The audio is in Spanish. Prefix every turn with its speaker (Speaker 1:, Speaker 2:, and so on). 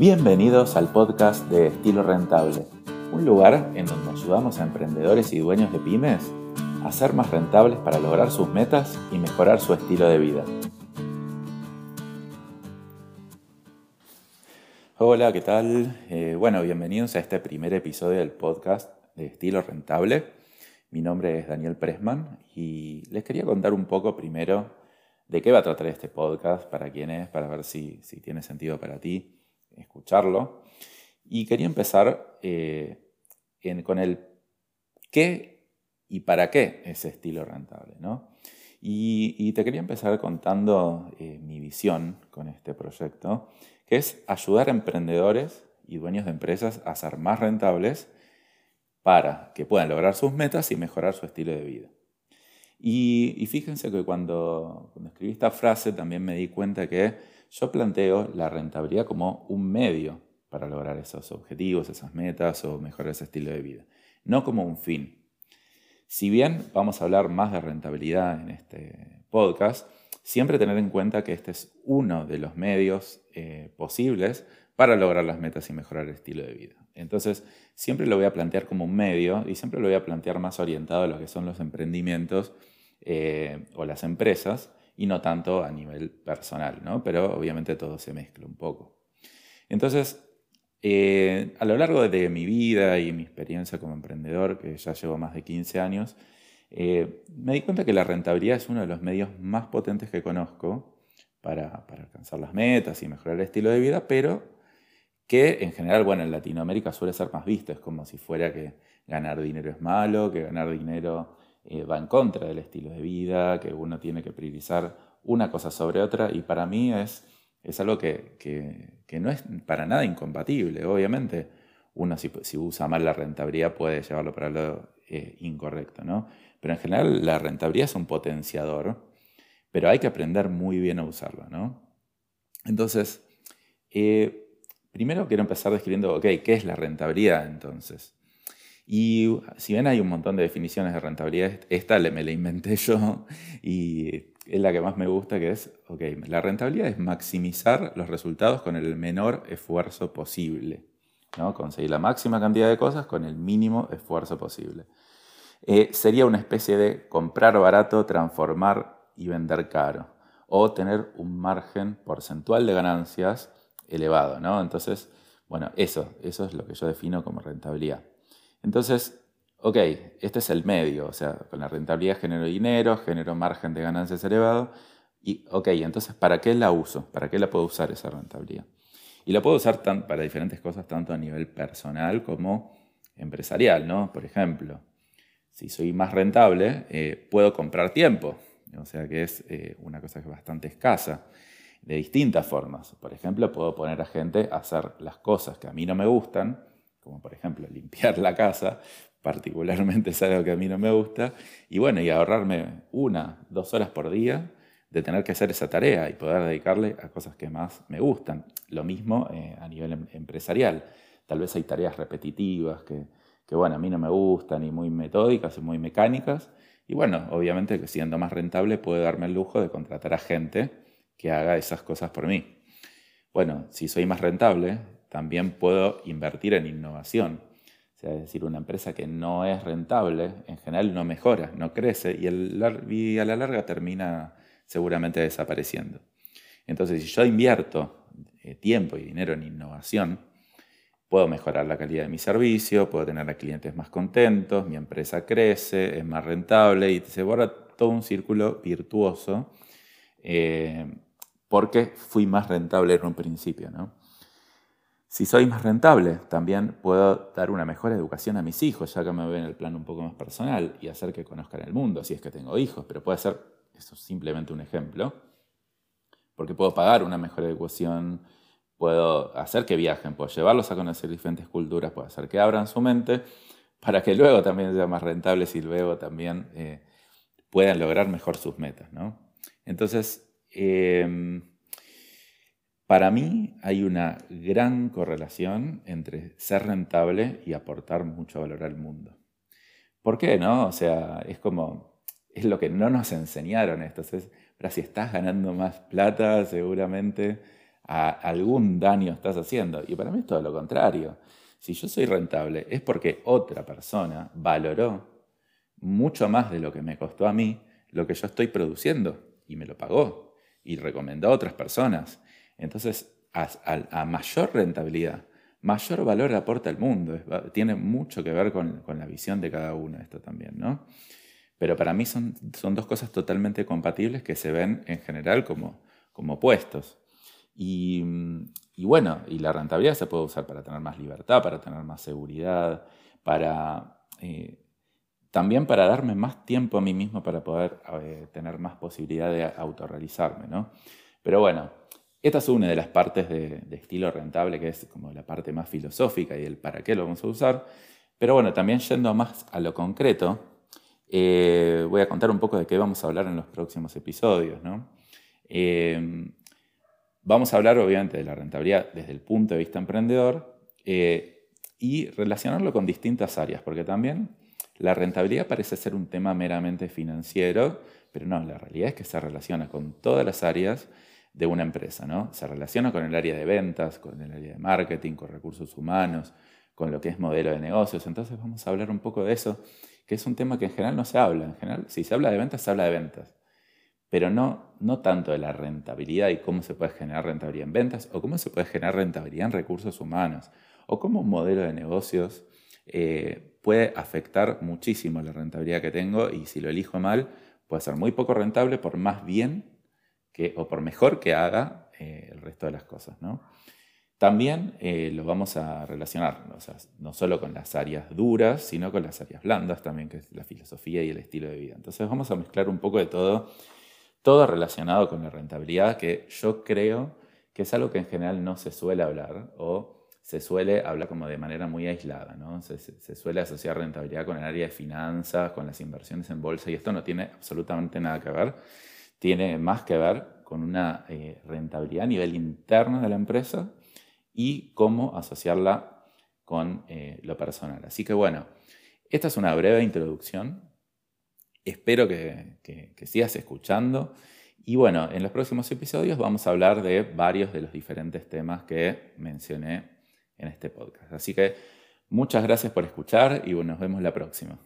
Speaker 1: Bienvenidos al podcast de Estilo Rentable, un lugar en donde ayudamos a emprendedores y dueños de pymes a ser más rentables para lograr sus metas y mejorar su estilo de vida. Hola, ¿qué tal? Eh, bueno, bienvenidos a este primer episodio del podcast de Estilo Rentable. Mi nombre es Daniel Pressman y les quería contar un poco primero de qué va a tratar este podcast, para quién es, para ver si, si tiene sentido para ti escucharlo. Y quería empezar eh, con el qué y para qué ese estilo rentable. ¿no? Y, te quería empezar contando eh, mi visión con este proyecto, que es ayudar a emprendedores y dueños de empresas a ser más rentables para que puedan lograr sus metas y mejorar su estilo de vida. Y, fíjense que cuando, cuando escribí esta frase también me di cuenta que yo planteo la rentabilidad como un medio para lograr esos objetivos, esas metas o mejorar ese estilo de vida, no como un fin. Si bien vamos a hablar más de rentabilidad en este podcast, siempre tener en cuenta que este es uno de los medios eh, posibles para lograr las metas y mejorar el estilo de vida. Entonces, siempre lo voy a plantear como un medio y siempre lo voy a plantear más orientado a lo que son los emprendimientos eh, o las empresas y no tanto a nivel personal, ¿no? Pero obviamente todo se mezcla un poco. Entonces, eh, a lo largo de mi vida y mi experiencia como emprendedor, que ya llevo más de 15 años, eh, me di cuenta que la rentabilidad es uno de los medios más potentes que conozco para, para, alcanzar las metas y mejorar el estilo de vida, pero que en general, bueno, en Latinoamérica suele ser más visto, es como si fuera que ganar dinero es malo, que ganar dinero eh, va en contra del estilo de vida, que uno tiene que priorizar una cosa sobre otra y para mí es, es algo que, que, no es para nada incompatible. Obviamente uno si, usa mal la rentabilidad puede llevarlo para lo eh, incorrecto, ¿no? Pero en general la rentabilidad es un potenciador, pero hay que aprender muy bien a usarlo, ¿no? Entonces, eh, primero quiero empezar describiendo, ok, ¿qué es la rentabilidad entonces? Y si bien hay un montón de definiciones de rentabilidad, esta me la inventé yo y es la que más me gusta, que es, ok, la rentabilidad es maximizar los resultados con el menor esfuerzo posible. ¿no? Conseguir la máxima cantidad de cosas con el mínimo esfuerzo posible. Eh, sería una especie de comprar barato, transformar y vender caro. O tener un margen porcentual de ganancias elevado. ¿no? Entonces, bueno, eso, eso es lo que yo defino como rentabilidad. Entonces, ok, este es el medio, o sea, con la rentabilidad genero dinero, genero margen de ganancias elevado. Y, ok, entonces, ¿para qué la uso? ¿Para qué la puedo usar esa rentabilidad? Y la puedo usar para diferentes cosas, tanto a nivel personal como empresarial, ¿no? Por ejemplo, si soy más rentable, eh, puedo comprar tiempo, o sea que es eh, una cosa que es bastante escasa, de distintas formas. Por ejemplo, puedo poner a gente a hacer las cosas que a mí no me gustan, como por ejemplo limpiar la casa, particularmente es algo que a mí no me gusta, y bueno, y ahorrarme una, dos horas por día de tener que hacer esa tarea y poder dedicarle a cosas que más me gustan. Lo mismo eh, a nivel em, empresarial. Tal vez hay tareas repetitivas que, que, bueno, a mí no me gustan y muy metódicas y muy mecánicas. Y bueno, obviamente que siendo más rentable puedo darme el lujo de contratar a gente que haga esas cosas por mí. Bueno, si soy más rentable, también puedo invertir en innovación. Sea, es decir, una empresa que no es rentable, en general no mejora, no crece y, a la larga termina seguramente desapareciendo. Entonces, si yo invierto eh, tiempo y dinero en innovación, puedo mejorar la calidad de mi servicio, puedo tener a clientes más contentos, mi empresa crece, es más rentable y se borra todo un círculo virtuoso eh, porque fui más rentable en un principio. ¿no? Si soy más rentable, también puedo dar una mejor educación a mis hijos, ya que me ven en el plano un poco más personal y hacer que conozcan el mundo, si es que tengo hijos, pero puede ser, eso es simplemente un ejemplo, porque puedo pagar una mejor educación, puedo hacer que viajen, puedo llevarlos a conocer diferentes culturas, puedo hacer que abran su mente para que luego también sean más rentables y luego también eh, puedan lograr mejor sus metas. ¿no? Entonces, eh, para mí hay una gran correlación entre ser rentable y aportar mucho valor al mundo. ¿Por qué no? O sea, es como, es lo que no nos enseñaron esto. pero si estás ganando más plata, seguramente algún daño estás haciendo. Y para mí es todo lo contrario. Si yo soy rentable es porque otra persona valoró mucho más de lo que me costó a mí lo que yo estoy produciendo y me lo pagó y recomendó a otras personas. Entonces, a, mayor rentabilidad, mayor valor aporta al mundo. tiene mucho que ver con, la visión de cada uno esto también, ¿no? Pero para mí son, dos cosas totalmente compatibles que se ven en general como, como opuestos. Y, bueno, y la rentabilidad se puede usar para tener más libertad, para tener más seguridad, para eh, también para darme más tiempo a mí mismo para poder eh, tener más posibilidad de autorrealizarme, ¿no? Pero bueno, esta es una de las partes de, estilo rentable, que es como la parte más filosófica y el para qué lo vamos a usar. Pero bueno, también yendo más a lo concreto, eh, voy a contar un poco de qué vamos a hablar en los próximos episodios, ¿no? Eh, vamos a hablar obviamente de la rentabilidad desde el punto de vista emprendedor y relacionarlo con distintas áreas, porque también la rentabilidad parece ser un tema meramente financiero, pero no, la realidad es que se relaciona con todas las áreas de una empresa, ¿no? Se relaciona con el área de ventas, con el área de marketing, con recursos humanos, con lo que es modelo de negocios. Entonces vamos a hablar un poco de eso, que es un tema que en general no se habla. En general, si se habla de ventas, se habla de ventas. Pero no, no tanto de la rentabilidad y cómo se puede generar rentabilidad en ventas, o cómo se puede generar rentabilidad en recursos humanos, o cómo un modelo de negocios eh, puede afectar muchísimo la rentabilidad que tengo y si lo elijo mal, puede ser muy poco rentable por más bien que, o por mejor que haga eh, el resto de las cosas. ¿no? También eh, lo vamos a relacionar, no solo con las áreas duras, sino con las áreas blandas también, que es la filosofía y el estilo de vida. Entonces vamos a mezclar un poco de todo, todo relacionado con la rentabilidad, que yo creo que es algo que en general no se suele hablar o se suele hablar como de manera muy aislada, ¿no? Se, suele asociar rentabilidad con el área de finanzas, con las inversiones en bolsa, y esto no tiene absolutamente nada que ver. Tiene más que ver con una eh, rentabilidad a nivel interno de la empresa y cómo asociarla con eh, lo personal. Así que bueno, esta es una breve introducción. Espero que, que sigas escuchando. Y bueno, en los próximos episodios vamos a hablar de varios de los diferentes temas que mencioné en este podcast. Así que muchas gracias por escuchar y nos vemos la próxima.